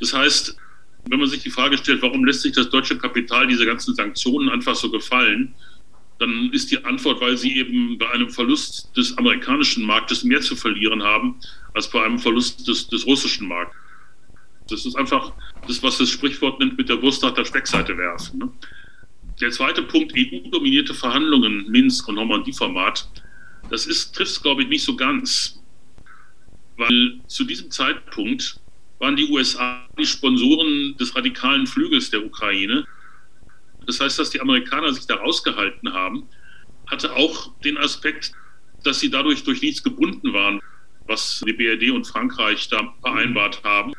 Das heißt, wenn man sich die Frage stellt, warum lässt sich das deutsche Kapital diese ganzen Sanktionen einfach so gefallen, dann ist die Antwort, weil sie eben bei einem Verlust des amerikanischen Marktes mehr zu verlieren haben als bei einem Verlust des, des russischen Marktes. Das ist einfach das, was das Sprichwort nennt, mit der Wurst nach der Speckseite werfen. Ne? Der zweite Punkt, EU-dominierte Verhandlungen, Minsk und Normandie-Format, das trifft es, glaube ich, nicht so ganz. Weil zu diesem Zeitpunkt waren die USA die Sponsoren des radikalen Flügels der Ukraine. Das heißt, dass die Amerikaner sich da rausgehalten haben, hatte auch den Aspekt, dass sie dadurch durch nichts gebunden waren, was die BRD und Frankreich da vereinbart haben.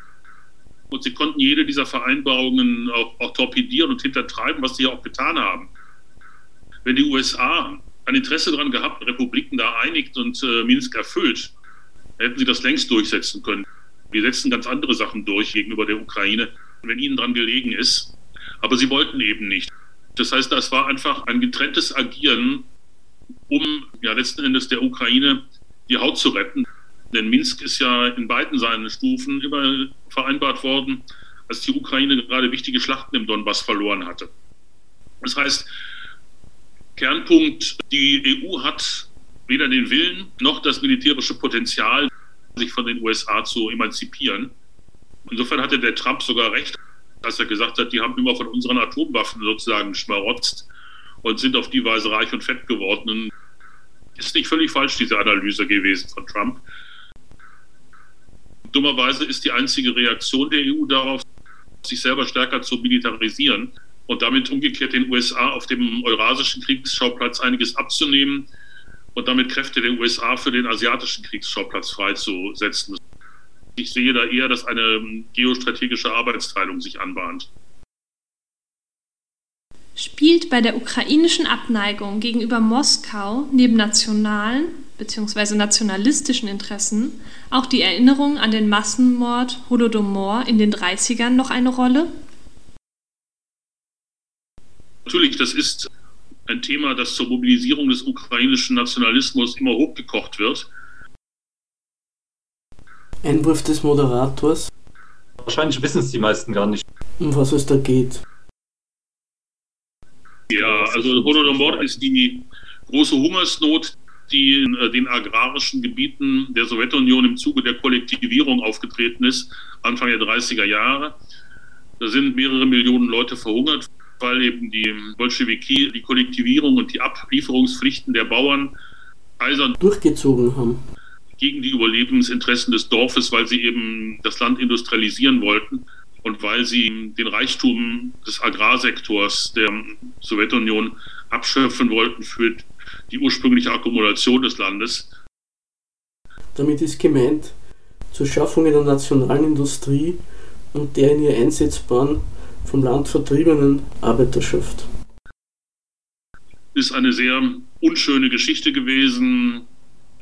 Und sie konnten jede dieser Vereinbarungen auch, auch torpedieren und hintertreiben, was sie ja auch getan haben. Wenn die USA ein Interesse daran gehabt, Republiken da einigt und äh, Minsk erfüllt, hätten sie das längst durchsetzen können. Wir setzen ganz andere Sachen durch gegenüber der Ukraine, wenn ihnen daran gelegen ist. Aber sie wollten eben nicht. Das heißt, das war einfach ein getrenntes Agieren, um ja letzten Endes der Ukraine die Haut zu retten. Denn Minsk ist ja in beiden seinen Stufen immer vereinbart worden, als die Ukraine gerade wichtige Schlachten im Donbass verloren hatte. Das heißt, Kernpunkt, die EU hat weder den Willen noch das militärische Potenzial, sich von den USA zu emanzipieren. Insofern hatte der Trump sogar recht, als er gesagt hat, die haben immer von unseren Atomwaffen sozusagen schmarotzt und sind auf die Weise reich und fett geworden. Ist nicht völlig falsch, diese Analyse gewesen von Trump. Dummerweise ist die einzige Reaktion der EU darauf, sich selber stärker zu militarisieren und damit umgekehrt den USA auf dem eurasischen Kriegsschauplatz einiges abzunehmen und damit Kräfte der USA für den asiatischen Kriegsschauplatz freizusetzen. Ich sehe da eher, dass eine geostrategische Arbeitsteilung sich anbahnt. Spielt bei der ukrainischen Abneigung gegenüber Moskau neben nationalen bzw. nationalistischen Interessen auch die Erinnerung an den Massenmord Holodomor in den 30ern noch eine Rolle? Natürlich, das ist ein Thema, das zur Mobilisierung des ukrainischen Nationalismus immer hochgekocht wird. Einwurf des Moderators. Wahrscheinlich wissen es die meisten gar nicht. Um was es da geht. Ja, also Holodomor ist die große Hungersnot, die in äh, den agrarischen Gebieten der Sowjetunion im Zuge der Kollektivierung aufgetreten ist, Anfang der 30er Jahre. Da sind mehrere Millionen Leute verhungert, weil eben die Bolschewiki die Kollektivierung und die Ablieferungspflichten der Bauern eisern durchgezogen haben. Gegen die Überlebensinteressen des Dorfes, weil sie eben das Land industrialisieren wollten und weil sie den Reichtum des Agrarsektors der Sowjetunion abschöpfen wollten für die ursprüngliche Akkumulation des Landes. Damit ist gemeint, zur Schaffung einer nationalen Industrie und der in ihr einsetzbaren, vom Land vertriebenen Arbeiterschaft. Ist eine sehr unschöne Geschichte gewesen.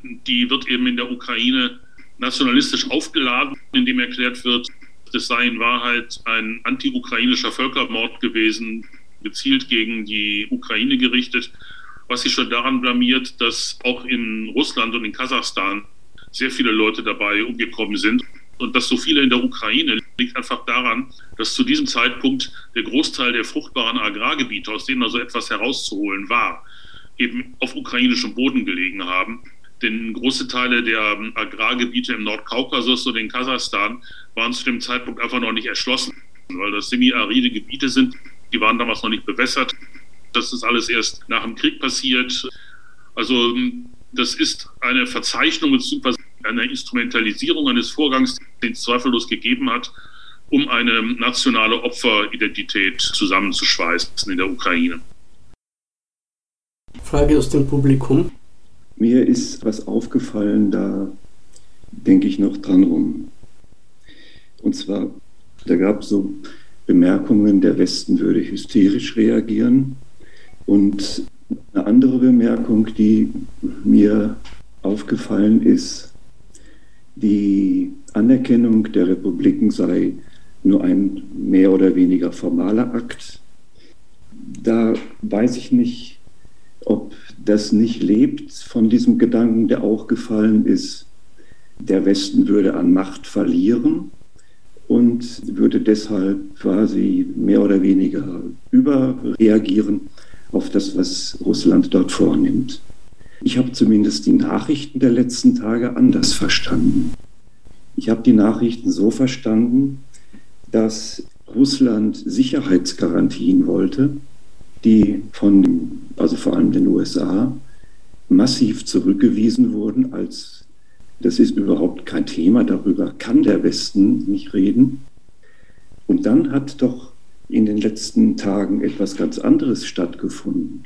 Die wird eben in der Ukraine nationalistisch aufgeladen, indem erklärt wird, das sei in Wahrheit ein anti-ukrainischer Völkermord gewesen, gezielt gegen die Ukraine gerichtet was sich schon daran blamiert, dass auch in Russland und in Kasachstan sehr viele Leute dabei umgekommen sind. Und dass so viele in der Ukraine liegt einfach daran, dass zu diesem Zeitpunkt der Großteil der fruchtbaren Agrargebiete, aus denen also etwas herauszuholen war, eben auf ukrainischem Boden gelegen haben. Denn große Teile der Agrargebiete im Nordkaukasus und in Kasachstan waren zu dem Zeitpunkt einfach noch nicht erschlossen, weil das semi-aride Gebiete sind, die waren damals noch nicht bewässert. Das ist alles erst nach dem Krieg passiert. Also das ist eine Verzeichnung bzw. eine Instrumentalisierung eines Vorgangs, den es zweifellos gegeben hat, um eine nationale Opferidentität zusammenzuschweißen in der Ukraine. Frage aus dem Publikum. Mir ist was aufgefallen, da denke ich noch dran rum. Und zwar, da gab es so Bemerkungen, der Westen würde hysterisch reagieren. Und eine andere Bemerkung, die mir aufgefallen ist, die Anerkennung der Republiken sei nur ein mehr oder weniger formaler Akt. Da weiß ich nicht, ob das nicht lebt von diesem Gedanken, der auch gefallen ist, der Westen würde an Macht verlieren und würde deshalb quasi mehr oder weniger überreagieren auf das, was Russland dort vornimmt. Ich habe zumindest die Nachrichten der letzten Tage anders verstanden. Ich habe die Nachrichten so verstanden, dass Russland Sicherheitsgarantien wollte, die von, also vor allem den USA, massiv zurückgewiesen wurden als das ist überhaupt kein Thema, darüber kann der Westen nicht reden. Und dann hat doch in den letzten Tagen etwas ganz anderes stattgefunden.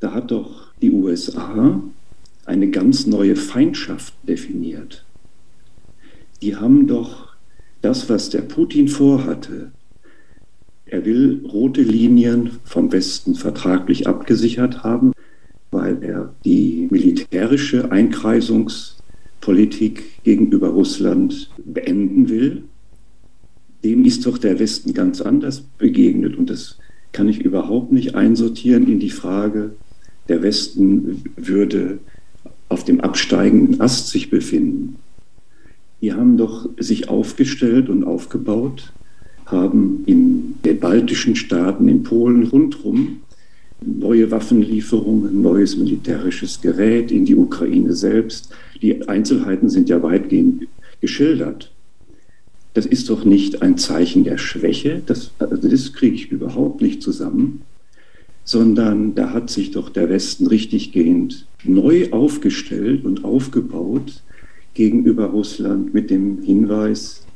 Da hat doch die USA eine ganz neue Feindschaft definiert. Die haben doch das, was der Putin vorhatte, er will rote Linien vom Westen vertraglich abgesichert haben, weil er die militärische Einkreisungspolitik gegenüber Russland beenden will. Dem ist doch der Westen ganz anders begegnet und das kann ich überhaupt nicht einsortieren in die Frage, der Westen würde auf dem absteigenden Ast sich befinden. Die haben doch sich aufgestellt und aufgebaut, haben in den baltischen Staaten, in Polen rundherum neue Waffenlieferungen, neues militärisches Gerät in die Ukraine selbst. Die Einzelheiten sind ja weitgehend geschildert. Das ist doch nicht ein Zeichen der Schwäche, das, also das kriege ich überhaupt nicht zusammen, sondern da hat sich doch der Westen richtiggehend neu aufgestellt und aufgebaut gegenüber Russland mit dem Hinweis,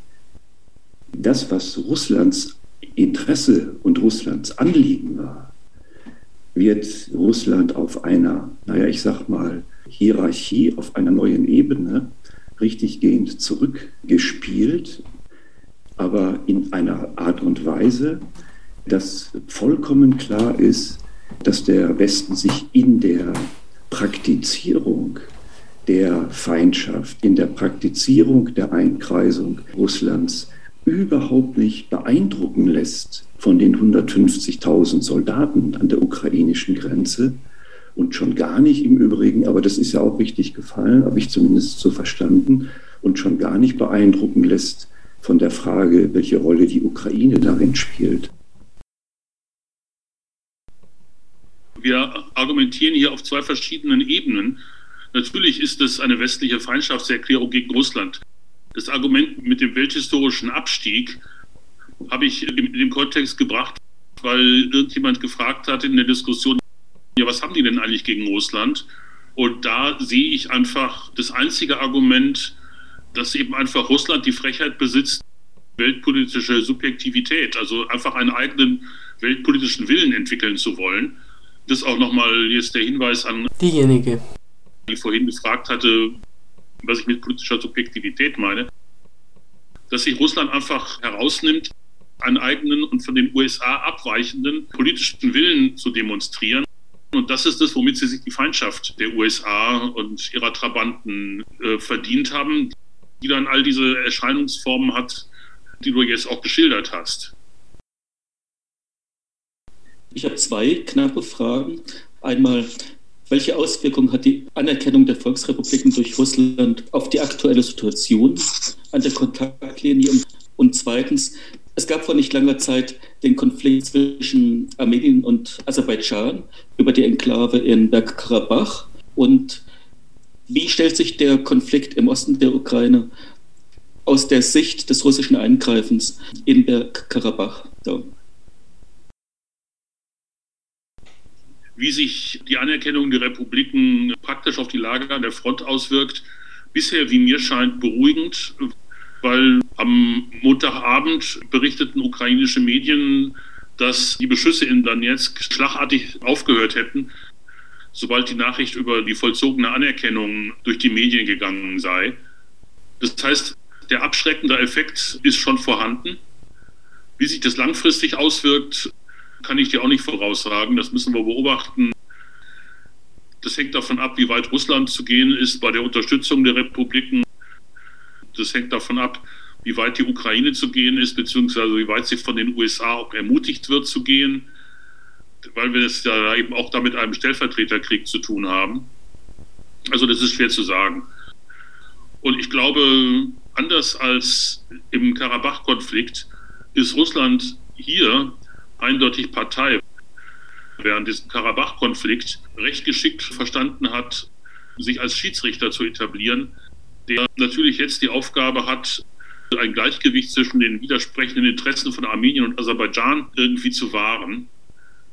das, was Russlands Interesse und Russlands Anliegen war, wird Russland auf einer, naja, ich sag mal, Hierarchie, auf einer neuen Ebene richtiggehend zurückgespielt, aber in einer Art und Weise, dass vollkommen klar ist, dass der Westen sich in der Praktizierung der Feindschaft, in der Praktizierung der Einkreisung Russlands überhaupt nicht beeindrucken lässt von den 150.000 Soldaten an der ukrainischen Grenze und schon gar nicht im Übrigen, aber das ist ja auch richtig gefallen, habe ich zumindest so verstanden, und schon gar nicht beeindrucken lässt von der Frage, welche Rolle die Ukraine darin spielt. Wir argumentieren hier auf zwei verschiedenen Ebenen. Natürlich ist es eine westliche Feindschaftserklärung gegen Russland. Das Argument mit dem welthistorischen Abstieg habe ich in dem Kontext gebracht, weil irgendjemand gefragt hat in der Diskussion, ja, was haben die denn eigentlich gegen Russland? Und da sehe ich einfach das einzige Argument, dass eben einfach Russland die Frechheit besitzt, weltpolitische Subjektivität, also einfach einen eigenen weltpolitischen Willen entwickeln zu wollen. Das auch nochmal jetzt der Hinweis an diejenige, die vorhin gefragt hatte, was ich mit politischer Subjektivität meine, dass sich Russland einfach herausnimmt, einen eigenen und von den USA abweichenden politischen Willen zu demonstrieren. Und das ist das, womit sie sich die Feindschaft der USA und ihrer Trabanten äh, verdient haben, die dann all diese Erscheinungsformen hat, die du jetzt auch geschildert hast. Ich habe zwei knappe Fragen. Einmal, welche Auswirkungen hat die Anerkennung der Volksrepubliken durch Russland auf die aktuelle Situation an der Kontaktlinie? Und zweitens, es gab vor nicht langer Zeit den Konflikt zwischen Armenien und Aserbaidschan über die Enklave in Bergkarabach. Und wie stellt sich der Konflikt im Osten der Ukraine aus der Sicht des russischen Eingreifens in Bergkarabach dar? Wie sich die Anerkennung der Republiken praktisch auf die Lage an der Front auswirkt, bisher, wie mir scheint, beruhigend, weil am Montagabend berichteten ukrainische Medien, dass die Beschüsse in Donetsk schlagartig aufgehört hätten, sobald die Nachricht über die vollzogene Anerkennung durch die Medien gegangen sei. Das heißt, der abschreckende Effekt ist schon vorhanden. Wie sich das langfristig auswirkt, kann ich dir auch nicht voraussagen. Das müssen wir beobachten. Das hängt davon ab, wie weit Russland zu gehen ist bei der Unterstützung der Republiken. Das hängt davon ab, wie weit die Ukraine zu gehen ist, beziehungsweise wie weit sie von den USA auch ermutigt wird zu gehen, weil wir es ja eben auch da mit einem Stellvertreterkrieg zu tun haben. Also das ist schwer zu sagen. Und ich glaube, anders als im Karabach-Konflikt ist Russland hier eindeutig Partei, während diesem Karabach-Konflikt recht geschickt verstanden hat, sich als Schiedsrichter zu etablieren, der natürlich jetzt die Aufgabe hat, ein Gleichgewicht zwischen den widersprechenden Interessen von Armenien und Aserbaidschan irgendwie zu wahren.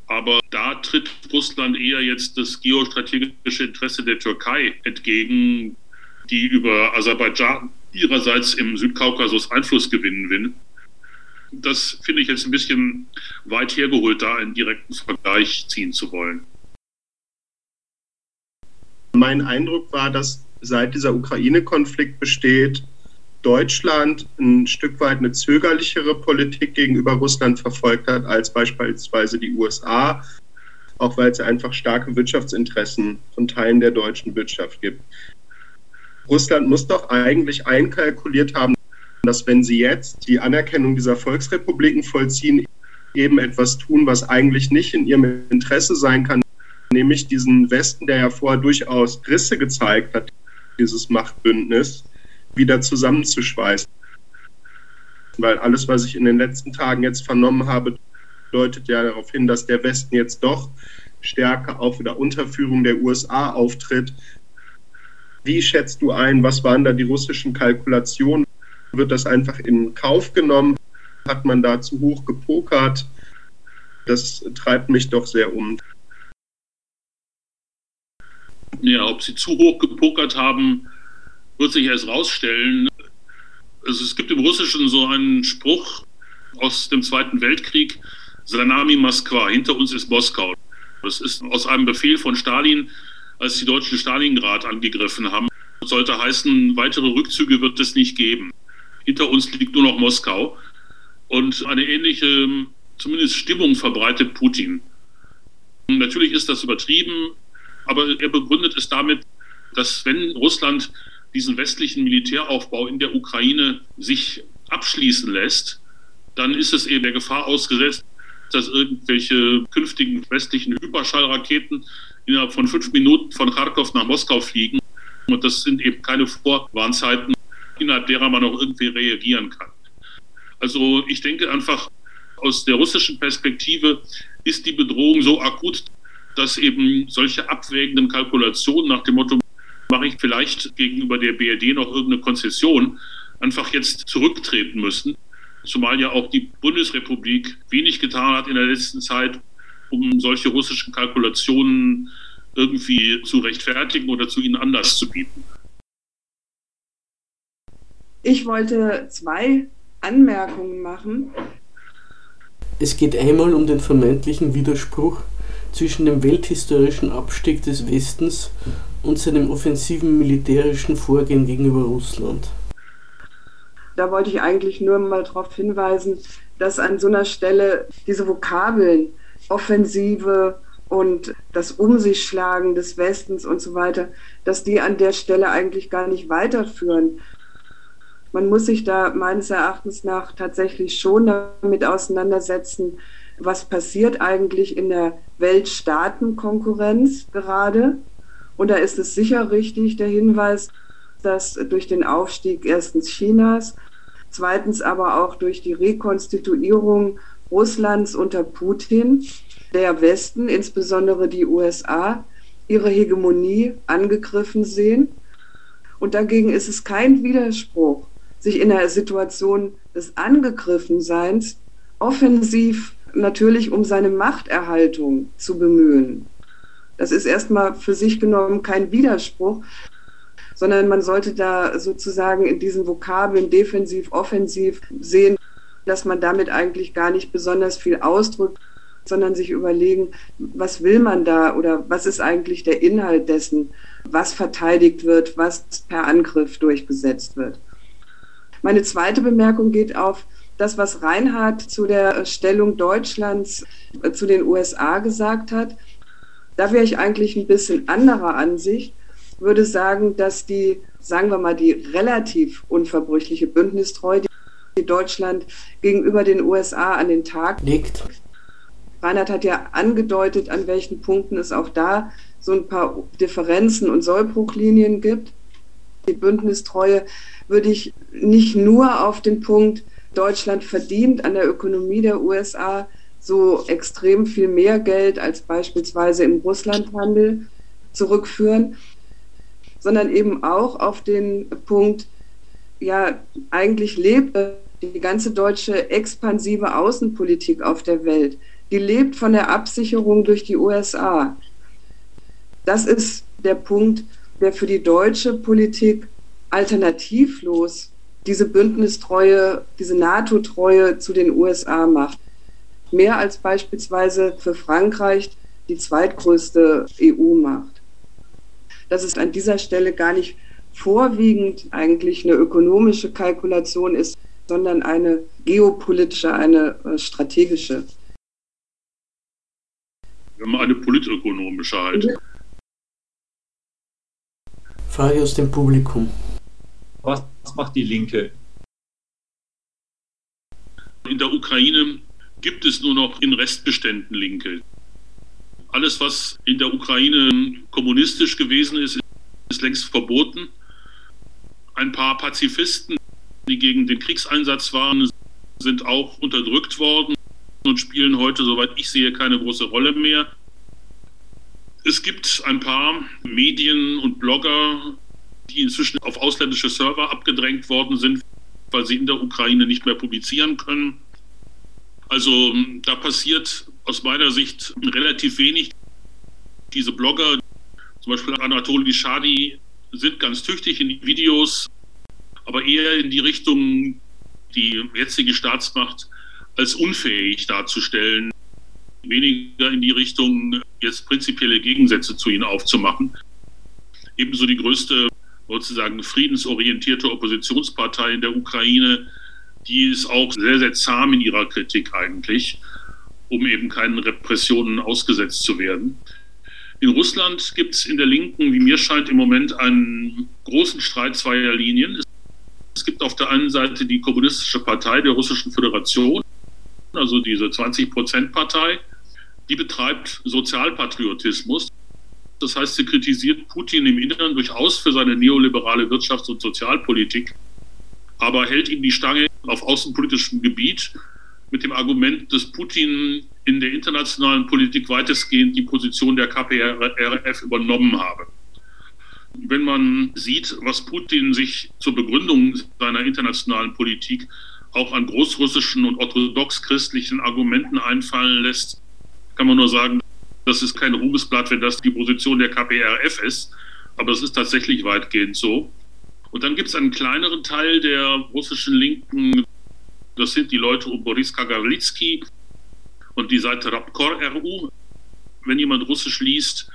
Aber da tritt Russland eher jetzt das geostrategische Interesse der Türkei entgegen, die über Aserbaidschan ihrerseits im Südkaukasus Einfluss gewinnen will. Das finde ich jetzt ein bisschen weit hergeholt, da einen direkten Vergleich ziehen zu wollen. Mein Eindruck war, dass seit dieser Ukraine-Konflikt besteht, Deutschland ein Stück weit eine zögerlichere Politik gegenüber Russland verfolgt hat als beispielsweise die USA, auch weil es einfach starke Wirtschaftsinteressen von Teilen der deutschen Wirtschaft gibt. Russland muss doch eigentlich einkalkuliert haben, dass wenn sie jetzt die Anerkennung dieser Volksrepubliken vollziehen, eben etwas tun, was eigentlich nicht in ihrem Interesse sein kann, nämlich diesen Westen, der ja vorher durchaus Risse gezeigt hat, dieses Machtbündnis, wieder zusammenzuschweißen. Weil alles, was ich in den letzten Tagen jetzt vernommen habe, deutet ja darauf hin, dass der Westen jetzt doch stärker auch wieder Unterführung der USA auftritt. Wie schätzt du ein, was waren da die russischen Kalkulationen? Wird das einfach in Kauf genommen? Hat man da zu hoch gepokert? Das treibt mich doch sehr um. Ja, ob sie zu hoch gepokert haben, wird sich erst rausstellen. Also es gibt im Russischen so einen Spruch aus dem Zweiten Weltkrieg, Sanami Moskwa, hinter uns ist Moskau. Das ist aus einem Befehl von Stalin, als die Deutschen Stalingrad angegriffen haben. Das sollte heißen, weitere Rückzüge wird es nicht geben. Hinter uns liegt nur noch Moskau. Und eine ähnliche, zumindest Stimmung verbreitet Putin. Natürlich ist das übertrieben, aber er begründet es damit, dass wenn Russland diesen westlichen Militäraufbau in der Ukraine sich abschließen lässt, dann ist es eben der Gefahr ausgesetzt, dass irgendwelche künftigen westlichen Hyperschallraketen innerhalb von fünf Minuten von Kharkov nach Moskau fliegen. Und das sind eben keine Vorwarnzeiten, innerhalb derer man auch irgendwie reagieren kann. Also ich denke einfach, aus der russischen Perspektive ist die Bedrohung so akut, dass eben solche abwägenden Kalkulationen nach dem Motto, mache ich vielleicht gegenüber der BRD noch irgendeine Konzession, einfach jetzt zurücktreten müssen. Zumal ja auch die Bundesrepublik wenig getan hat in der letzten Zeit, um solche russischen Kalkulationen irgendwie zu rechtfertigen oder zu ihnen anders zu bieten. Ich wollte zwei Anmerkungen machen. Es geht einmal um den vermeintlichen Widerspruch zwischen dem welthistorischen Abstieg des Westens und seinem offensiven militärischen Vorgehen gegenüber Russland. Da wollte ich eigentlich nur mal darauf hinweisen, dass an so einer Stelle diese Vokabeln Offensive und das Um sich schlagen des Westens und so weiter, dass die an der Stelle eigentlich gar nicht weiterführen. Man muss sich da meines Erachtens nach tatsächlich schon damit auseinandersetzen, was passiert eigentlich in der Weltstaatenkonkurrenz gerade und da ist es sicher richtig, der Hinweis, dass durch den Aufstieg erstens Chinas, zweitens aber auch durch die Rekonstituierung Russlands unter Putin, der Westen, insbesondere die USA, ihre Hegemonie angegriffen sehen. Und dagegen ist es kein Widerspruch, sich in der Situation des Angegriffenseins offensiv natürlich um seine Machterhaltung zu bemühen. Das ist erstmal für sich genommen kein Widerspruch, sondern man sollte da sozusagen in diesen Vokabeln defensiv, offensiv sehen, dass man damit eigentlich gar nicht besonders viel ausdrückt, sondern sich überlegen, was will man da oder was ist eigentlich der Inhalt dessen, was verteidigt wird, was per Angriff durchgesetzt wird. Meine zweite Bemerkung geht auf das, was Reinhard zu der Stellung Deutschlands äh, zu den USA gesagt hat. Da wäre ich eigentlich ein bisschen anderer Ansicht, würde sagen, dass die, sagen wir mal, die relativ unverbrüchliche Bündnistreue, die Deutschland gegenüber den USA an den Tag legt. Reinhard hat ja angedeutet, an welchen Punkten es auch da so ein paar Differenzen und Sollbruchlinien gibt. Die Bündnistreue würde ich nicht nur auf den Punkt, Deutschland verdient an der Ökonomie der USA so extrem viel mehr Geld als beispielsweise im Russlandhandel zurückführen, sondern eben auch auf den Punkt, ja, eigentlich lebt die ganze deutsche expansive Außenpolitik auf der Welt, die lebt von der Absicherung durch die USA. Das ist der Punkt, der für die deutsche Politik alternativlos diese Bündnistreue, diese NATO-Treue zu den USA macht. Mehr als beispielsweise für Frankreich die zweitgrößte EU-Macht. Dass es an dieser Stelle gar nicht vorwiegend eigentlich eine ökonomische Kalkulation ist, sondern eine geopolitische, eine äh, strategische. Wir haben eine politökonomische halt. Frage aus dem Publikum. Was macht die Linke? In der Ukraine gibt es nur noch in Restbeständen Linke. Alles, was in der Ukraine kommunistisch gewesen ist, ist längst verboten. Ein paar Pazifisten, die gegen den Kriegseinsatz waren, sind auch unterdrückt worden und spielen heute, soweit ich sehe, keine große Rolle mehr. Es gibt ein paar Medien und Blogger, die inzwischen auf ausländische Server abgedrängt worden sind, weil sie in der Ukraine nicht mehr publizieren können. Also da passiert aus meiner Sicht relativ wenig. Diese Blogger, zum Beispiel Anatoly Shadi, sind ganz tüchtig in die Videos, aber eher in die Richtung, die jetzige Staatsmacht als unfähig darzustellen, weniger in die Richtung, jetzt prinzipielle Gegensätze zu ihnen aufzumachen. Ebenso die größte sozusagen friedensorientierte Oppositionspartei in der Ukraine, die ist auch sehr, sehr zahm in ihrer Kritik eigentlich, um eben keinen Repressionen ausgesetzt zu werden. In Russland gibt es in der Linken, wie mir scheint, im Moment einen großen Streit zweier Linien. Es gibt auf der einen Seite die Kommunistische Partei der Russischen Föderation, also diese 20-Prozent-Partei, die betreibt Sozialpatriotismus. Das heißt, sie kritisiert Putin im Inneren durchaus für seine neoliberale Wirtschafts- und Sozialpolitik, aber hält ihm die Stange auf außenpolitischem Gebiet mit dem Argument, dass Putin in der internationalen Politik weitestgehend die Position der KPRF übernommen habe wenn man sieht, was Putin sich zur Begründung seiner internationalen Politik auch an großrussischen und orthodox-christlichen Argumenten einfallen lässt, kann man nur sagen, das ist kein Ruhmesblatt, wenn das die Position der KPRF ist, aber es ist tatsächlich weitgehend so. Und dann gibt es einen kleineren Teil der russischen Linken, das sind die Leute um Boris Kagarlitsky und die Seite Rapkor RU. Wenn jemand Russisch liest,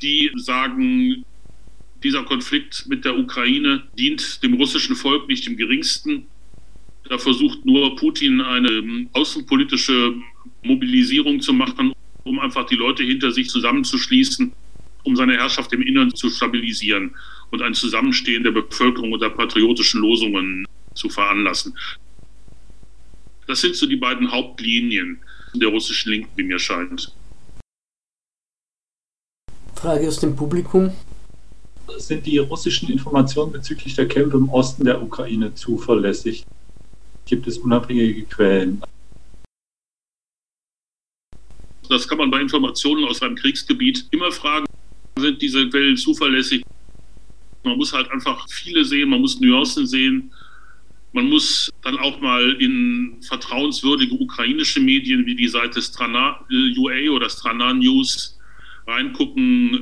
die sagen, dieser Konflikt mit der Ukraine dient dem russischen Volk nicht im geringsten. Da versucht nur Putin eine ähm, außenpolitische Mobilisierung zu machen, um einfach die Leute hinter sich zusammenzuschließen, um seine Herrschaft im Innern zu stabilisieren und ein Zusammenstehen der Bevölkerung unter patriotischen Losungen zu veranlassen. Das sind so die beiden Hauptlinien der russischen Linken, wie mir scheint. Frage aus dem Publikum sind die russischen Informationen bezüglich der Kämpfe im Osten der Ukraine zuverlässig? Gibt es unabhängige Quellen? Das kann man bei Informationen aus einem Kriegsgebiet immer fragen. Sind diese Quellen zuverlässig? Man muss halt einfach viele sehen, man muss Nuancen sehen. Man muss dann auch mal in vertrauenswürdige ukrainische Medien wie die Seite Strana UA oder Strana News reingucken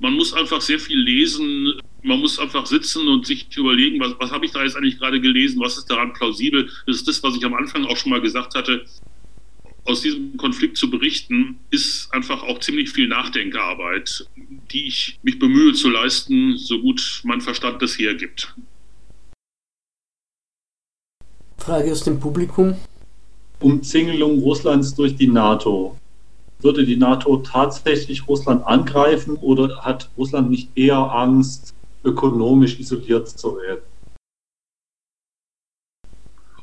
man muss einfach sehr viel lesen. Man muss einfach sitzen und sich überlegen, was, was habe ich da jetzt eigentlich gerade gelesen, was ist daran plausibel. Das ist das, was ich am Anfang auch schon mal gesagt hatte. Aus diesem Konflikt zu berichten, ist einfach auch ziemlich viel Nachdenkarbeit, die ich mich bemühe zu leisten, so gut mein Verstand das hergibt. Frage aus dem Publikum. Umzingelung Russlands durch die NATO würde die NATO tatsächlich Russland angreifen oder hat Russland nicht eher Angst, ökonomisch isoliert zu werden?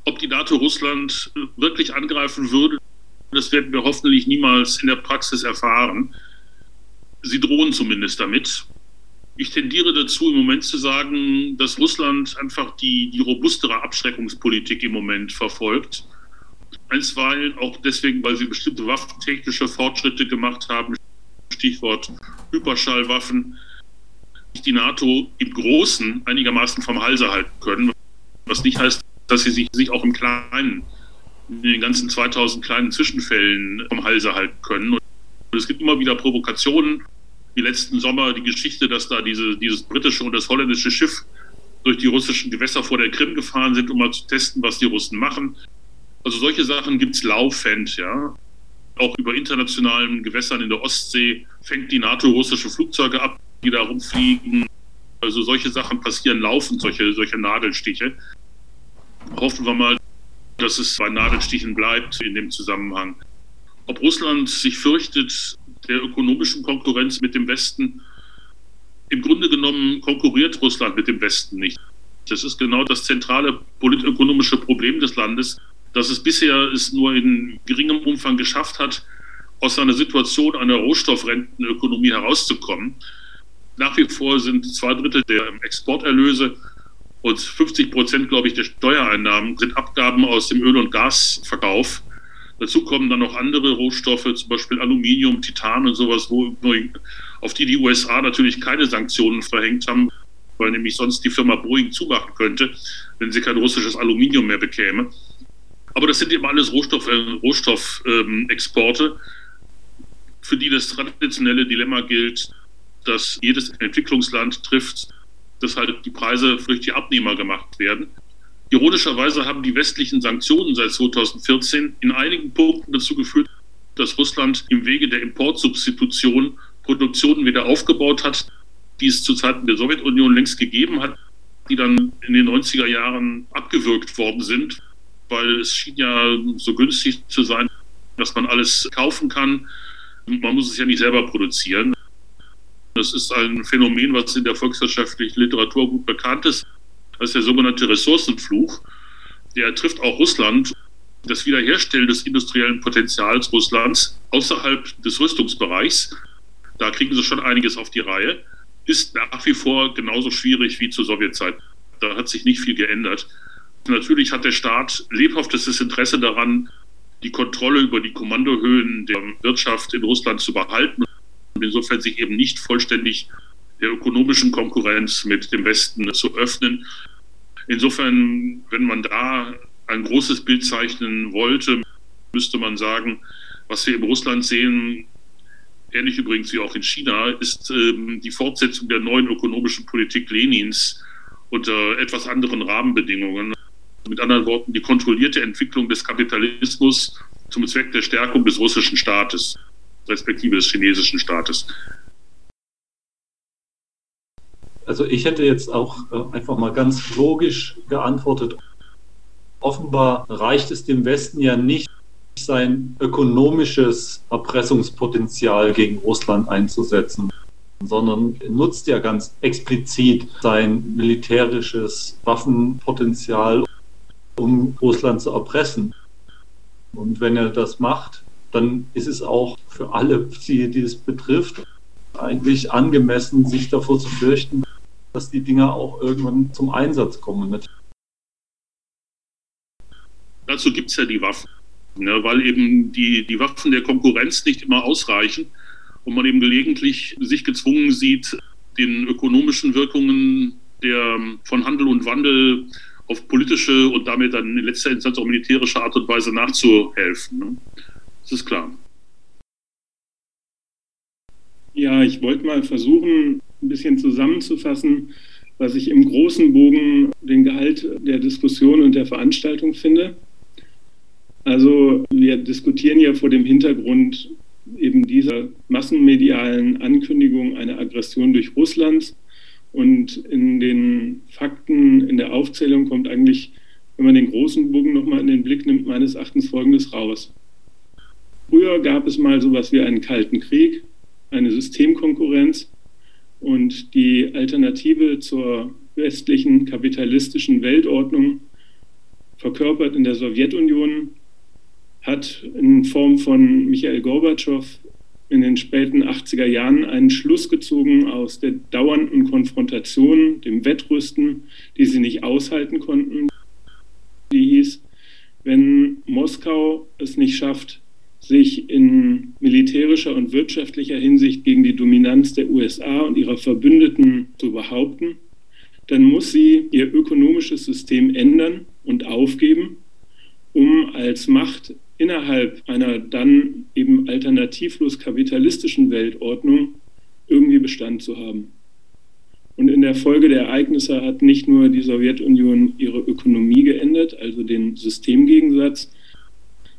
Ob die NATO Russland wirklich angreifen würde, das werden wir hoffentlich niemals in der Praxis erfahren. Sie drohen zumindest damit. Ich tendiere dazu, im Moment zu sagen, dass Russland einfach die, die robustere Abschreckungspolitik im Moment verfolgt. Einstweilen auch deswegen, weil sie bestimmte waffentechnische Fortschritte gemacht haben. Stichwort Hyperschallwaffen. Die NATO im Großen einigermaßen vom Halse halten können. Was nicht heißt, dass sie sich, sich auch im Kleinen, in den ganzen 2000 kleinen Zwischenfällen vom Halse halten können. Und es gibt immer wieder Provokationen wie letzten Sommer die Geschichte, dass da diese, dieses britische und das holländische Schiff durch die russischen Gewässer vor der Krim gefahren sind, um mal zu testen, was die Russen machen. Also solche Sachen gibt es laufend, ja. Auch über internationalen Gewässern in der Ostsee fängt die NATO russische Flugzeuge ab, die da rumfliegen. Also solche Sachen passieren laufend, solche, solche Nadelstiche. Hoffen wir mal, dass es bei Nadelstichen bleibt in dem Zusammenhang. Ob Russland sich fürchtet, der ökonomischen Konkurrenz mit dem Westen. Im Grunde genommen konkurriert Russland mit dem Westen nicht. Das ist genau das zentrale politökonomische Problem des Landes, dass es bisher es nur in geringem Umfang geschafft hat, aus einer Situation einer Rohstoffrentenökonomie herauszukommen. Nach wie vor sind zwei Drittel der Exporterlöse 50 Prozent, glaube ich, der Steuereinnahmen sind Abgaben aus dem Öl- und Gasverkauf. Dazu kommen dann noch andere Rohstoffe, zum Beispiel Aluminium, Titan und sowas, wo, auf die die USA natürlich keine Sanktionen verhängt haben, weil nämlich sonst die Firma Boeing zumachen könnte, wenn sie kein russisches Aluminium mehr bekäme. Aber das sind eben alles Rohstoff, äh, Rohstoffexporte, ähm, für die das traditionelle Dilemma gilt, dass jedes Entwicklungsland trifft, dass halt die Preise durch die Abnehmer gemacht werden. Ironischerweise haben die westlichen Sanktionen seit 2014 in einigen Punkten dazu geführt, dass Russland im Wege der Importsubstitution Produktionen wieder aufgebaut hat, die es zu Zeiten der Sowjetunion längst gegeben hat, die dann in den 90er Jahren abgewürgt worden sind, weil es schien ja so günstig zu sein, dass man alles kaufen kann. Man muss es ja nicht selber produzieren. Das ist ein Phänomen, was in der volkswirtschaftlichen Literatur gut bekannt ist. Das ist der sogenannte Ressourcenfluch. Der trifft auch Russland. Das Wiederherstellen des industriellen Potenzials Russlands außerhalb des Rüstungsbereichs, da kriegen sie schon einiges auf die Reihe, ist nach wie vor genauso schwierig wie zur Sowjetzeit. Da hat sich nicht viel geändert. Natürlich hat der Staat lebhaftestes Interesse daran, die Kontrolle über die Kommandohöhen der Wirtschaft in Russland zu behalten insofern sich eben nicht vollständig der ökonomischen Konkurrenz mit dem Westen zu öffnen. Insofern, wenn man da ein großes Bild zeichnen wollte, müsste man sagen, was wir in Russland sehen, ähnlich übrigens wie auch in China, ist ähm, die Fortsetzung der neuen ökonomischen Politik Lenins unter etwas anderen Rahmenbedingungen. Mit anderen Worten, die kontrollierte Entwicklung des Kapitalismus zum Zweck der Stärkung des russischen Staates, respektive des chinesischen Staates. Also ich hätte jetzt auch äh, einfach mal ganz logisch geantwortet. Offenbar reicht es dem Westen ja nicht, sein ökonomisches Erpressungspotenzial gegen Russland einzusetzen, sondern nutzt ja ganz explizit sein militärisches Waffenpotenzial, um Russland zu erpressen. Und wenn er das macht, dann ist es auch für alle, die es betrifft, eigentlich angemessen, sich davor zu fürchten, dass die Dinger auch irgendwann zum Einsatz kommen. Dazu gibt es ja die Waffen, ne, weil eben die, die Waffen der Konkurrenz nicht immer ausreichen und man eben gelegentlich sich gezwungen sieht, den ökonomischen Wirkungen der von Handel und Wandel auf politische und damit dann in letzter Instanz auch militärische Art und Weise nachzuhelfen. Ne? Das ist klar. Ja, ich wollte mal versuchen, ein bisschen zusammenzufassen, was ich im großen Bogen den Gehalt der Diskussion und der Veranstaltung finde. Also wir diskutieren ja vor dem Hintergrund eben dieser massenmedialen Ankündigung einer Aggression durch Russland. Und in den Fakten, in der Aufzählung kommt eigentlich, wenn man den großen Bogen nochmal in den Blick nimmt, meines Erachtens Folgendes raus. Früher gab es mal sowas wie einen Kalten Krieg, eine Systemkonkurrenz. Und die Alternative zur westlichen kapitalistischen Weltordnung, verkörpert in der Sowjetunion, hat in Form von Michael Gorbatschow in den späten 80er Jahren einen Schluss gezogen aus der dauernden Konfrontation, dem Wettrüsten, die sie nicht aushalten konnten. Die hieß, wenn Moskau es nicht schafft, sich in militärischer und wirtschaftlicher Hinsicht gegen die Dominanz der USA und ihrer Verbündeten zu behaupten, dann muss sie ihr ökonomisches System ändern und aufgeben, um als Macht innerhalb einer dann eben alternativlos kapitalistischen Weltordnung irgendwie Bestand zu haben. Und in der Folge der Ereignisse hat nicht nur die Sowjetunion ihre Ökonomie geändert, also den Systemgegensatz,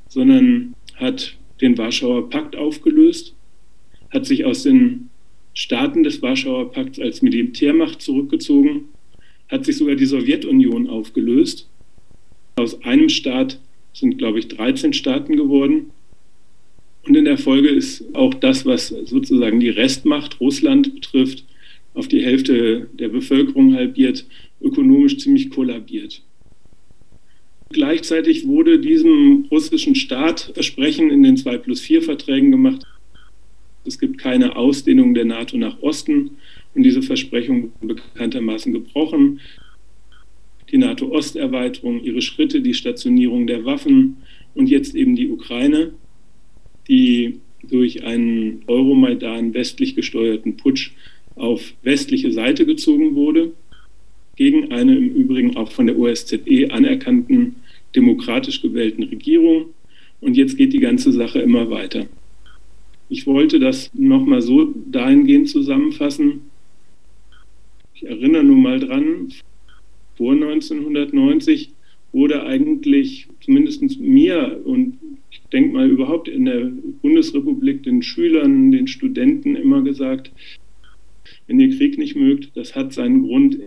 sondern hat den Warschauer Pakt aufgelöst, hat sich aus den Staaten des Warschauer Pakts als Militärmacht zurückgezogen, hat sich sogar die Sowjetunion aufgelöst. Aus einem Staat sind, glaube ich, 13 Staaten geworden. Und in der Folge ist auch das, was sozusagen die Restmacht Russland betrifft, auf die Hälfte der Bevölkerung halbiert, ökonomisch ziemlich kollabiert. Gleichzeitig wurde diesem russischen Staat Versprechen in den 2 plus 4 Verträgen gemacht. Es gibt keine Ausdehnung der NATO nach Osten und diese Versprechungen bekanntermaßen gebrochen die NATO-Osterweiterung, ihre Schritte, die Stationierung der Waffen und jetzt eben die Ukraine, die durch einen Euromaidan westlich gesteuerten Putsch auf westliche Seite gezogen wurde, gegen eine im Übrigen auch von der OSZE anerkannten demokratisch gewählten Regierung. Und jetzt geht die ganze Sache immer weiter. Ich wollte das nochmal so dahingehend zusammenfassen. Ich erinnere nun mal dran, vor 1990 wurde eigentlich zumindest mir und ich denke mal überhaupt in der Bundesrepublik den Schülern, den Studenten immer gesagt, wenn ihr Krieg nicht mögt, das hat seinen Grund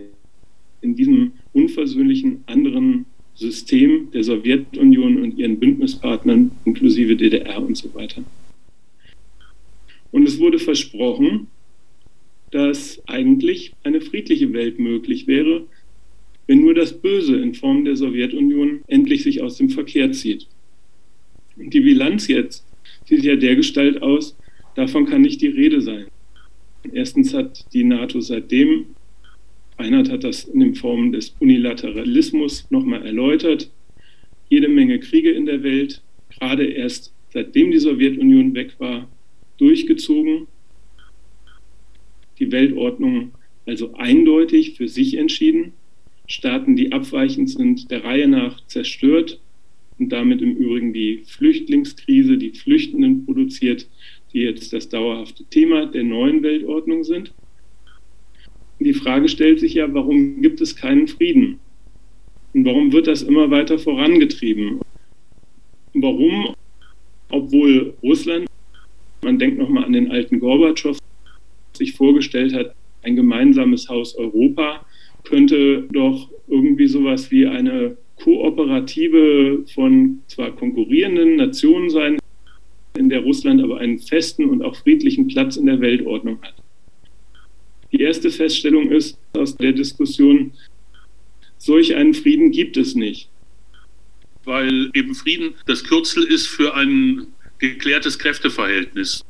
in diesem unversöhnlichen anderen System der Sowjetunion und ihren Bündnispartnern, inklusive DDR und so weiter. Und es wurde versprochen, dass eigentlich eine friedliche Welt möglich wäre, wenn nur das Böse in Form der Sowjetunion endlich sich aus dem Verkehr zieht. Und die Bilanz jetzt sieht ja dergestalt aus, davon kann nicht die Rede sein. Erstens hat die NATO seitdem, Reinhard hat das in den Formen des Unilateralismus nochmal erläutert, jede Menge Kriege in der Welt, gerade erst seitdem die Sowjetunion weg war, durchgezogen. Die Weltordnung also eindeutig für sich entschieden. Staaten, die abweichend sind, der Reihe nach zerstört und damit im Übrigen die Flüchtlingskrise, die Flüchtenden produziert, die jetzt das dauerhafte Thema der neuen Weltordnung sind. Die Frage stellt sich ja, warum gibt es keinen Frieden? Und warum wird das immer weiter vorangetrieben? Warum, obwohl Russland, man denkt nochmal an den alten Gorbatschow, sich vorgestellt hat, ein gemeinsames Haus Europa, könnte doch irgendwie sowas wie eine Kooperative von zwar konkurrierenden Nationen sein, in der Russland aber einen festen und auch friedlichen Platz in der Weltordnung hat. Die erste Feststellung ist aus der Diskussion, solch einen Frieden gibt es nicht. Weil eben Frieden das Kürzel ist für ein geklärtes Kräfteverhältnis.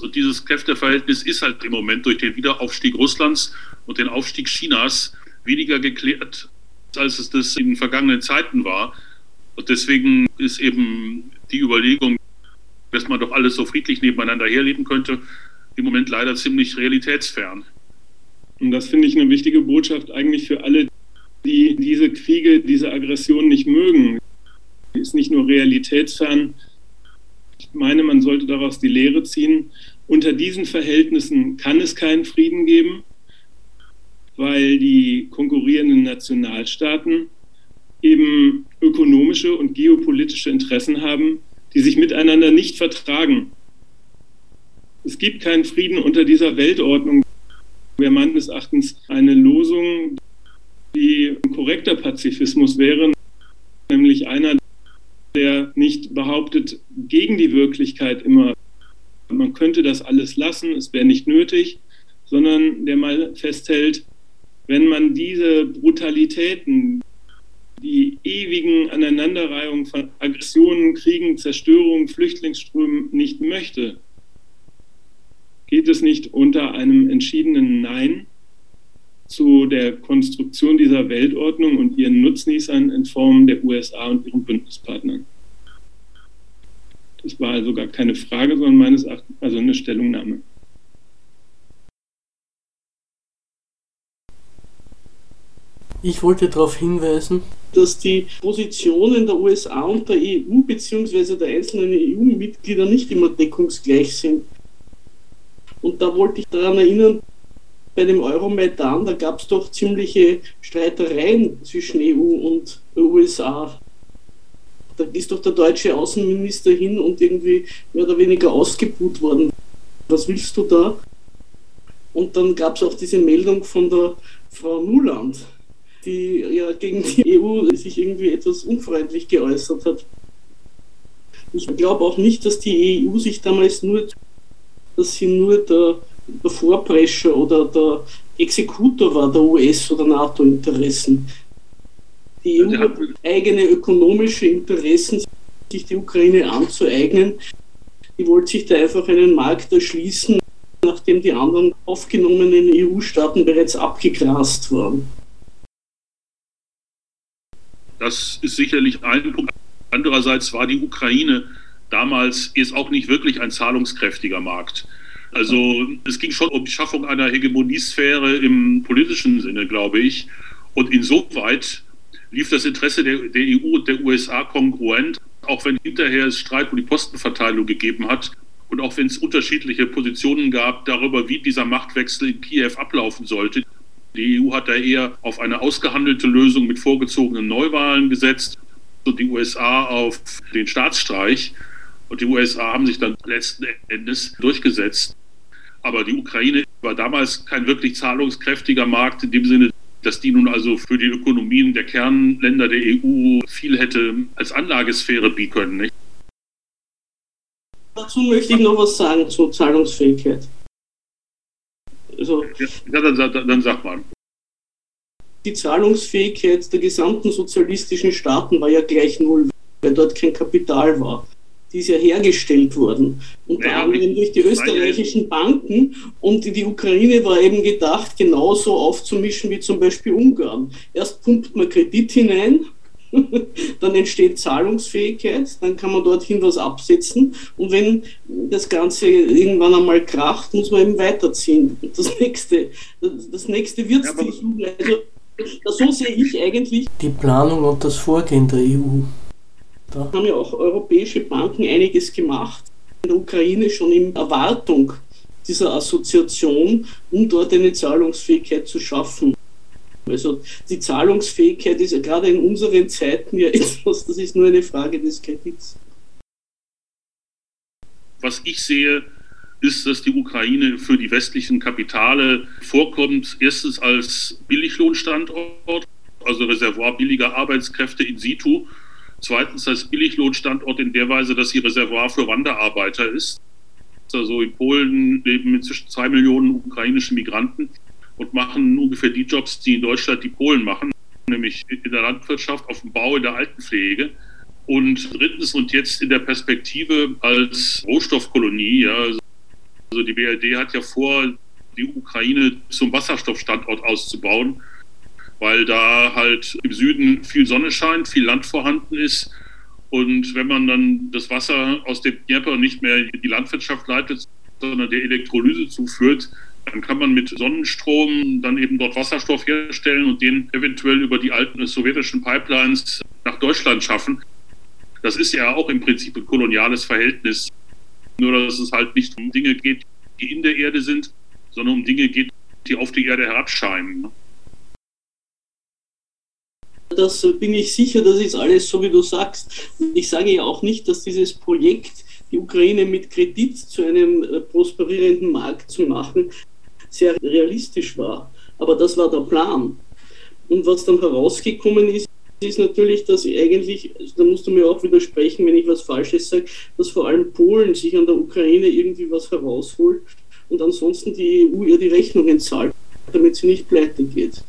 Und dieses Kräfteverhältnis ist halt im Moment durch den Wiederaufstieg Russlands und den Aufstieg Chinas weniger geklärt, als es das in vergangenen Zeiten war. Und deswegen ist eben die Überlegung, dass man doch alles so friedlich nebeneinander herleben könnte, im Moment leider ziemlich realitätsfern. Und das finde ich eine wichtige Botschaft eigentlich für alle, die diese Kriege, diese Aggression nicht mögen. Die ist nicht nur realitätsfern. Ich meine, man sollte daraus die Lehre ziehen. Unter diesen Verhältnissen kann es keinen Frieden geben weil die konkurrierenden Nationalstaaten eben ökonomische und geopolitische Interessen haben, die sich miteinander nicht vertragen. Es gibt keinen Frieden unter dieser Weltordnung. Wäre meines Erachtens eine Losung, die ein korrekter Pazifismus wäre, nämlich einer, der nicht behauptet, gegen die Wirklichkeit immer, man könnte das alles lassen, es wäre nicht nötig, sondern der mal festhält, wenn man diese Brutalitäten, die ewigen Aneinanderreihungen von Aggressionen, Kriegen, Zerstörungen, Flüchtlingsströmen nicht möchte, geht es nicht unter einem entschiedenen Nein zu der Konstruktion dieser Weltordnung und ihren Nutznießern in Form der USA und ihren Bündnispartnern. Das war also gar keine Frage, sondern meines Erachtens also eine Stellungnahme. Ich wollte darauf hinweisen, dass die Positionen der USA und der EU bzw. der einzelnen EU-Mitglieder nicht immer deckungsgleich sind. Und da wollte ich daran erinnern, bei dem Euromaidan, da gab es doch ziemliche Streitereien zwischen EU und USA. Da ist doch der deutsche Außenminister hin und irgendwie mehr oder weniger ausgebuht worden. Was willst du da? Und dann gab es auch diese Meldung von der Frau Nuland, die ja gegen die EU sich irgendwie etwas unfreundlich geäußert hat. Ich glaube auch nicht, dass die EU sich damals nur, dass sie nur der, der Vorprescher oder der Exekutor war der US- oder NATO-Interessen. Die EU hat eigene ökonomische Interessen, sich die Ukraine anzueignen. Die wollte sich da einfach einen Markt erschließen, nachdem die anderen aufgenommenen EU-Staaten bereits abgegrast waren. Das ist sicherlich ein Punkt. Andererseits war die Ukraine damals ist auch nicht wirklich ein zahlungskräftiger Markt. Also es ging schon um die Schaffung einer Hegemoniesphäre im politischen Sinne, glaube ich. Und insoweit lief das Interesse der, der EU und der USA kongruent, auch wenn hinterher es Streit um die Postenverteilung gegeben hat und auch wenn es unterschiedliche Positionen gab darüber, wie dieser Machtwechsel in Kiew ablaufen sollte. Die EU hat da eher auf eine ausgehandelte Lösung mit vorgezogenen Neuwahlen gesetzt und die USA auf den Staatsstreich. Und die USA haben sich dann letzten Endes durchgesetzt. Aber die Ukraine war damals kein wirklich zahlungskräftiger Markt in dem Sinne, dass die nun also für die Ökonomien der Kernländer der EU viel hätte als Anlagesphäre bieten können. Nicht? Dazu möchte ich noch was sagen zur Zahlungsfähigkeit. Also, ja, dann, dann, dann sag mal. Die Zahlungsfähigkeit der gesamten sozialistischen Staaten war ja gleich null, weil dort kein Kapital war. Die ist ja hergestellt worden, unter naja, anderem durch die österreichischen Banken. Und die Ukraine war eben gedacht, genauso aufzumischen wie zum Beispiel Ungarn. Erst pumpt man Kredit hinein, dann entsteht Zahlungsfähigkeit, dann kann man dorthin was absetzen und wenn das Ganze irgendwann einmal kracht, muss man eben weiterziehen. Das nächste, das nächste wird ja, also, so sehe ich eigentlich die Planung und das Vorgehen der EU. Da haben ja auch europäische Banken einiges gemacht. In der Ukraine schon in Erwartung dieser Assoziation, um dort eine Zahlungsfähigkeit zu schaffen. Also die Zahlungsfähigkeit ist ja gerade in unseren Zeiten ja etwas, das ist nur eine Frage des Kredits. Was ich sehe, ist, dass die Ukraine für die westlichen Kapitale vorkommt, erstens als Billiglohnstandort, also Reservoir billiger Arbeitskräfte in situ, zweitens als Billiglohnstandort in der Weise, dass sie Reservoir für Wanderarbeiter ist. Also in Polen leben inzwischen zwei Millionen ukrainische Migranten und machen ungefähr die Jobs, die in Deutschland die Polen machen, nämlich in der Landwirtschaft, auf dem Bau, in der Altenpflege. Und drittens und jetzt in der Perspektive als Rohstoffkolonie, ja, also die BRD hat ja vor, die Ukraine zum Wasserstoffstandort auszubauen, weil da halt im Süden viel Sonne scheint, viel Land vorhanden ist. Und wenn man dann das Wasser aus dem Dnieper nicht mehr in die Landwirtschaft leitet, sondern der Elektrolyse zuführt, dann kann man mit Sonnenstrom dann eben dort Wasserstoff herstellen und den eventuell über die alten sowjetischen Pipelines nach Deutschland schaffen. Das ist ja auch im Prinzip ein koloniales Verhältnis. Nur, dass es halt nicht um Dinge geht, die in der Erde sind, sondern um Dinge geht, die auf die Erde herabscheinen. Das bin ich sicher, das ist alles so, wie du sagst. Ich sage ja auch nicht, dass dieses Projekt die Ukraine mit Kredit zu einem äh, prosperierenden Markt zu machen, sehr realistisch war. Aber das war der Plan. Und was dann herausgekommen ist, ist natürlich, dass eigentlich, da musst du mir auch widersprechen, wenn ich was Falsches sage, dass vor allem Polen sich an der Ukraine irgendwie was herausholt und ansonsten die EU ihr die Rechnungen zahlt, damit sie nicht pleite geht.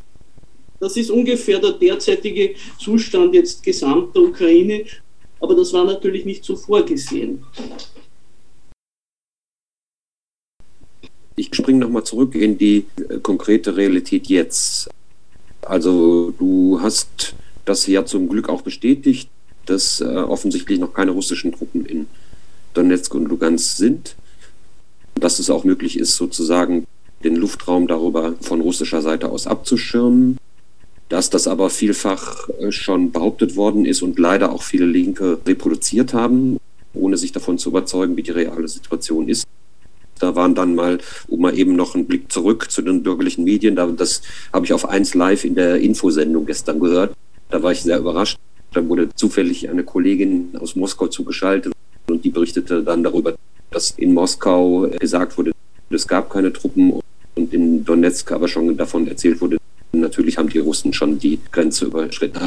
Das ist ungefähr der derzeitige Zustand jetzt gesamt der Ukraine, aber das war natürlich nicht so vorgesehen. Ich springe nochmal zurück in die äh, konkrete Realität jetzt. Also du hast das ja zum Glück auch bestätigt, dass äh, offensichtlich noch keine russischen Truppen in Donetsk und Lugansk sind. Dass es auch möglich ist, sozusagen den Luftraum darüber von russischer Seite aus abzuschirmen. Dass das aber vielfach äh, schon behauptet worden ist und leider auch viele Linke reproduziert haben, ohne sich davon zu überzeugen, wie die reale Situation ist. Da waren dann mal, um mal eben noch einen Blick zurück zu den bürgerlichen Medien, das habe ich auf 1 Live in der Infosendung gestern gehört. Da war ich sehr überrascht. Da wurde zufällig eine Kollegin aus Moskau zugeschaltet und die berichtete dann darüber, dass in Moskau gesagt wurde, es gab keine Truppen und in Donetsk aber schon davon erzählt wurde, natürlich haben die Russen schon die Grenze überschritten.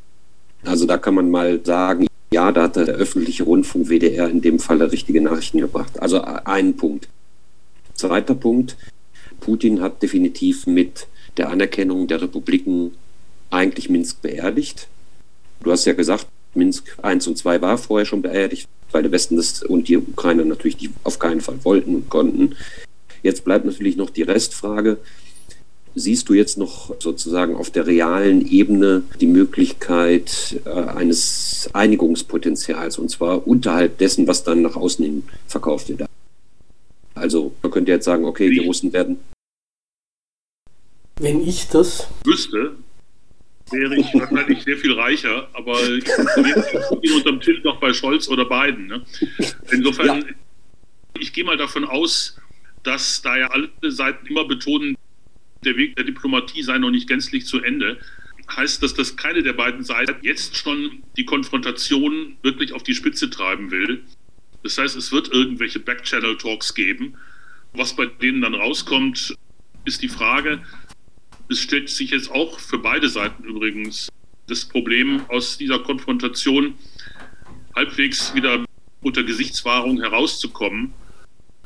Also da kann man mal sagen, ja, da hat der öffentliche Rundfunk WDR in dem Fall richtige Nachrichten gebracht. Also ein Punkt. Zweiter Punkt, Putin hat definitiv mit der Anerkennung der Republiken eigentlich Minsk beerdigt. Du hast ja gesagt, Minsk 1 und 2 war vorher schon beerdigt, weil der Westen das und die Ukrainer natürlich die auf keinen Fall wollten und konnten. Jetzt bleibt natürlich noch die Restfrage. Siehst du jetzt noch sozusagen auf der realen Ebene die Möglichkeit äh, eines Einigungspotenzials und zwar unterhalb dessen, was dann nach außen hin verkauft wird? Also man könnte jetzt sagen, okay, die Russen werden. Wenn ich das wüsste, wäre ich wahrscheinlich sehr viel reicher, aber ich bin unterm Tisch noch bei Scholz oder Biden. Ne? Insofern, ja. ich gehe mal davon aus, dass da ja alle Seiten immer betonen, der Weg der Diplomatie sei noch nicht gänzlich zu Ende. Heißt das, dass keine der beiden Seiten jetzt schon die Konfrontation wirklich auf die Spitze treiben will? Das heißt, es wird irgendwelche Backchannel-Talks geben. Was bei denen dann rauskommt, ist die Frage, es stellt sich jetzt auch für beide Seiten übrigens das Problem aus dieser Konfrontation halbwegs wieder unter Gesichtswahrung herauszukommen.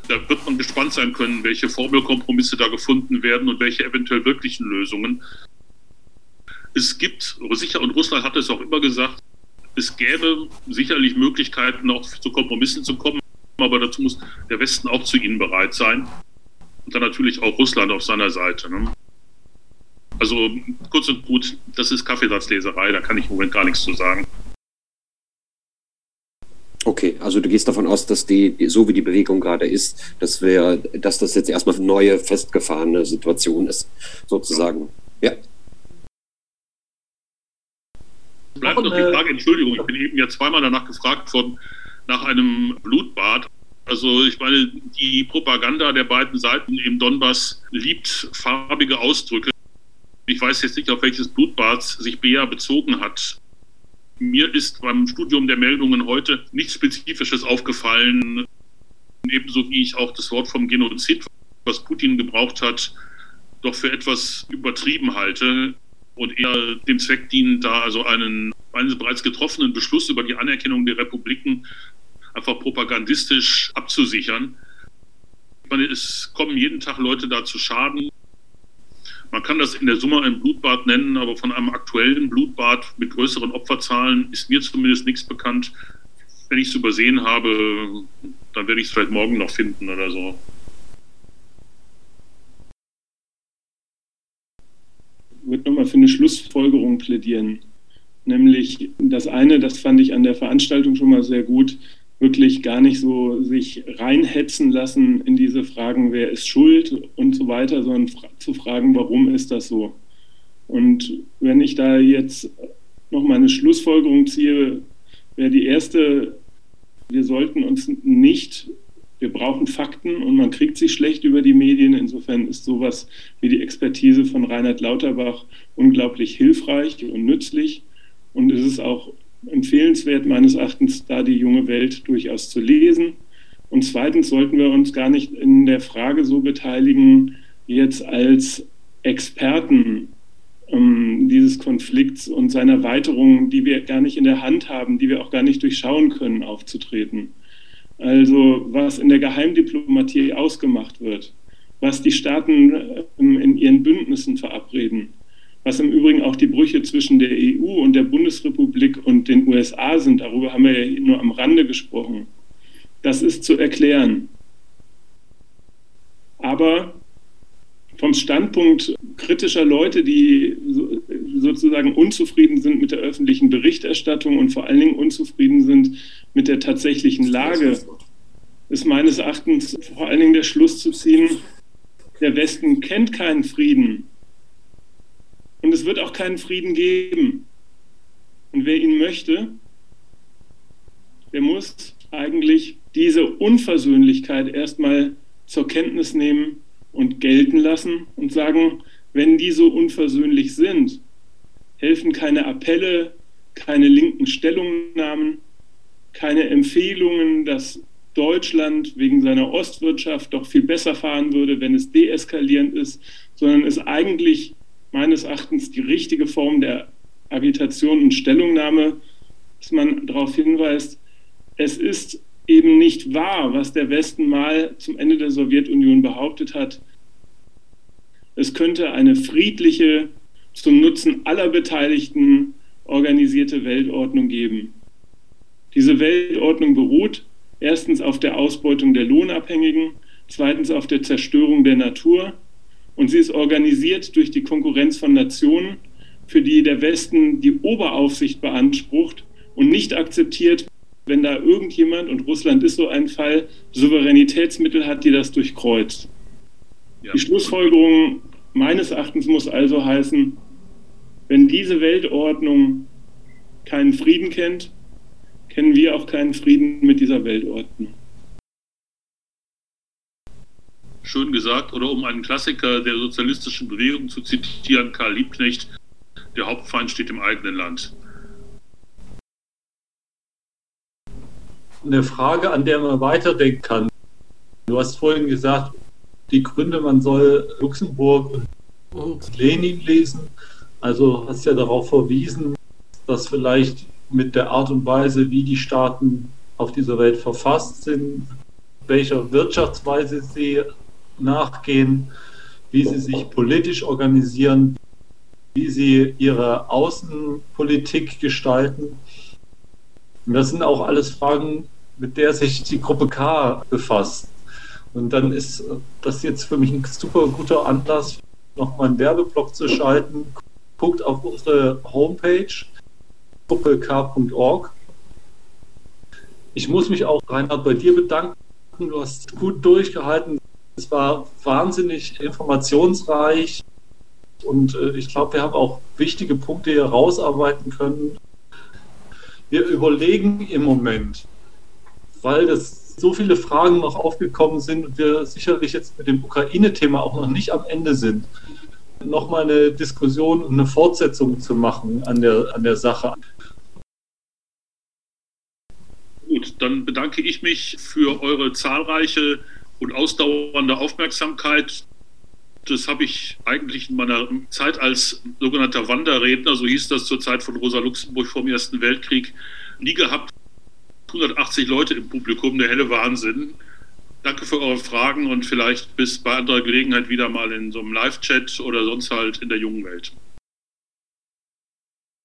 Da wird man gespannt sein können, welche Formelkompromisse da gefunden werden und welche eventuell wirklichen Lösungen. Es gibt, sicher, und Russland hat es auch immer gesagt, es gäbe sicherlich Möglichkeiten, auch zu Kompromissen zu kommen, aber dazu muss der Westen auch zu ihnen bereit sein. Und dann natürlich auch Russland auf seiner Seite. Ne? Also kurz und gut, das ist Kaffeesatzleserei, da kann ich im Moment gar nichts zu sagen. Okay, also du gehst davon aus, dass die, so wie die Bewegung gerade ist, dass wir, dass das jetzt erstmal eine neue, festgefahrene Situation ist, sozusagen. Ja. Bleibt noch die Frage, Entschuldigung, ich bin eben ja zweimal danach gefragt worden, nach einem Blutbad. Also ich meine, die Propaganda der beiden Seiten im Donbass liebt farbige Ausdrücke. Ich weiß jetzt nicht, auf welches Blutbad sich Bea bezogen hat. Mir ist beim Studium der Meldungen heute nichts Spezifisches aufgefallen, ebenso wie ich auch das Wort vom Genozid, was Putin gebraucht hat, doch für etwas übertrieben halte und eher dem Zweck dienen, da also einen, einen bereits getroffenen Beschluss über die Anerkennung der Republiken einfach propagandistisch abzusichern. Ich meine, es kommen jeden Tag Leute da zu Schaden. Man kann das in der Summe ein Blutbad nennen, aber von einem aktuellen Blutbad mit größeren Opferzahlen ist mir zumindest nichts bekannt. Wenn ich es übersehen habe, dann werde ich es vielleicht morgen noch finden oder so. Ich würde nochmal für eine Schlussfolgerung plädieren. Nämlich das eine, das fand ich an der Veranstaltung schon mal sehr gut, wirklich gar nicht so sich reinhetzen lassen in diese Fragen, wer ist schuld und so weiter, sondern fra zu fragen, warum ist das so? Und wenn ich da jetzt noch mal eine Schlussfolgerung ziehe, wäre die erste, wir sollten uns nicht, wir brauchen Fakten und man kriegt sie schlecht über die Medien. Insofern ist sowas wie die Expertise von Reinhard Lauterbach unglaublich hilfreich und nützlich. Und es ist auch empfehlenswert, meines Erachtens, da die junge Welt durchaus zu lesen. Und zweitens sollten wir uns gar nicht in der Frage so beteiligen, jetzt als Experten ähm, dieses Konflikts und seiner Weiterungen, die wir gar nicht in der Hand haben, die wir auch gar nicht durchschauen können, aufzutreten. Also was in der Geheimdiplomatie ausgemacht wird, was die Staaten ähm, in ihren Bündnissen verabreden, was im Übrigen auch die Brüche zwischen der EU und der Bundesrepublik und den USA sind. Darüber haben wir ja nur am Rande gesprochen. Das ist zu erklären. Aber vom Standpunkt kritischer Leute, die sozusagen unzufrieden sind mit der öffentlichen Berichterstattung und vor allen Dingen unzufrieden sind mit der tatsächlichen Lage, ist meines Erachtens vor allen Dingen der Schluss zu ziehen, der Westen kennt keinen Frieden. Und es wird auch keinen Frieden geben. Und wer ihn möchte, der muss eigentlich diese Unversöhnlichkeit erstmal zur Kenntnis nehmen und gelten lassen und sagen, wenn die so unversöhnlich sind, helfen keine Appelle, keine linken Stellungnahmen, keine Empfehlungen, dass Deutschland wegen seiner Ostwirtschaft doch viel besser fahren würde, wenn es deeskalierend ist, sondern es eigentlich meines Erachtens die richtige Form der Agitation und Stellungnahme, dass man darauf hinweist, es ist eben nicht wahr, was der Westen mal zum Ende der Sowjetunion behauptet hat. Es könnte eine friedliche, zum Nutzen aller Beteiligten organisierte Weltordnung geben. Diese Weltordnung beruht erstens auf der Ausbeutung der Lohnabhängigen, zweitens auf der Zerstörung der Natur und sie ist organisiert durch die Konkurrenz von Nationen, für die der Westen die Oberaufsicht beansprucht und nicht akzeptiert, wenn da irgendjemand, und Russland ist so ein Fall, Souveränitätsmittel hat, die das durchkreuzt. Ja. Die Schlussfolgerung meines Erachtens muss also heißen, wenn diese Weltordnung keinen Frieden kennt, kennen wir auch keinen Frieden mit dieser Weltordnung. Schön gesagt, oder um einen Klassiker der sozialistischen Bewegung zu zitieren, Karl Liebknecht, der Hauptfeind steht im eigenen Land. Eine Frage, an der man weiterdenken kann. Du hast vorhin gesagt, die Gründe, man soll Luxemburg und Lenin lesen. Also hast ja darauf verwiesen, dass vielleicht mit der Art und Weise, wie die Staaten auf dieser Welt verfasst sind, welcher Wirtschaftsweise sie nachgehen, wie sie sich politisch organisieren, wie sie ihre Außenpolitik gestalten. Und das sind auch alles Fragen, mit der sich die Gruppe K befasst. Und dann ist das jetzt für mich ein super guter Anlass, nochmal einen Werbeblock zu schalten. Guckt auf unsere Homepage gruppek.org. Ich muss mich auch, Reinhard, bei dir bedanken. Du hast gut durchgehalten. Es war wahnsinnig informationsreich und äh, ich glaube, wir haben auch wichtige Punkte hier rausarbeiten können. Wir überlegen im Moment, weil das so viele Fragen noch aufgekommen sind und wir sicherlich jetzt mit dem Ukraine-Thema auch noch nicht am Ende sind, nochmal eine Diskussion und eine Fortsetzung zu machen an der, an der Sache. Gut, dann bedanke ich mich für eure zahlreiche und ausdauernde Aufmerksamkeit. Das habe ich eigentlich in meiner Zeit als sogenannter Wanderredner, so hieß das zur Zeit von Rosa Luxemburg vor dem Ersten Weltkrieg, nie gehabt. 180 Leute im Publikum, der helle Wahnsinn. Danke für eure Fragen und vielleicht bis bei anderer Gelegenheit wieder mal in so einem Live-Chat oder sonst halt in der jungen Welt.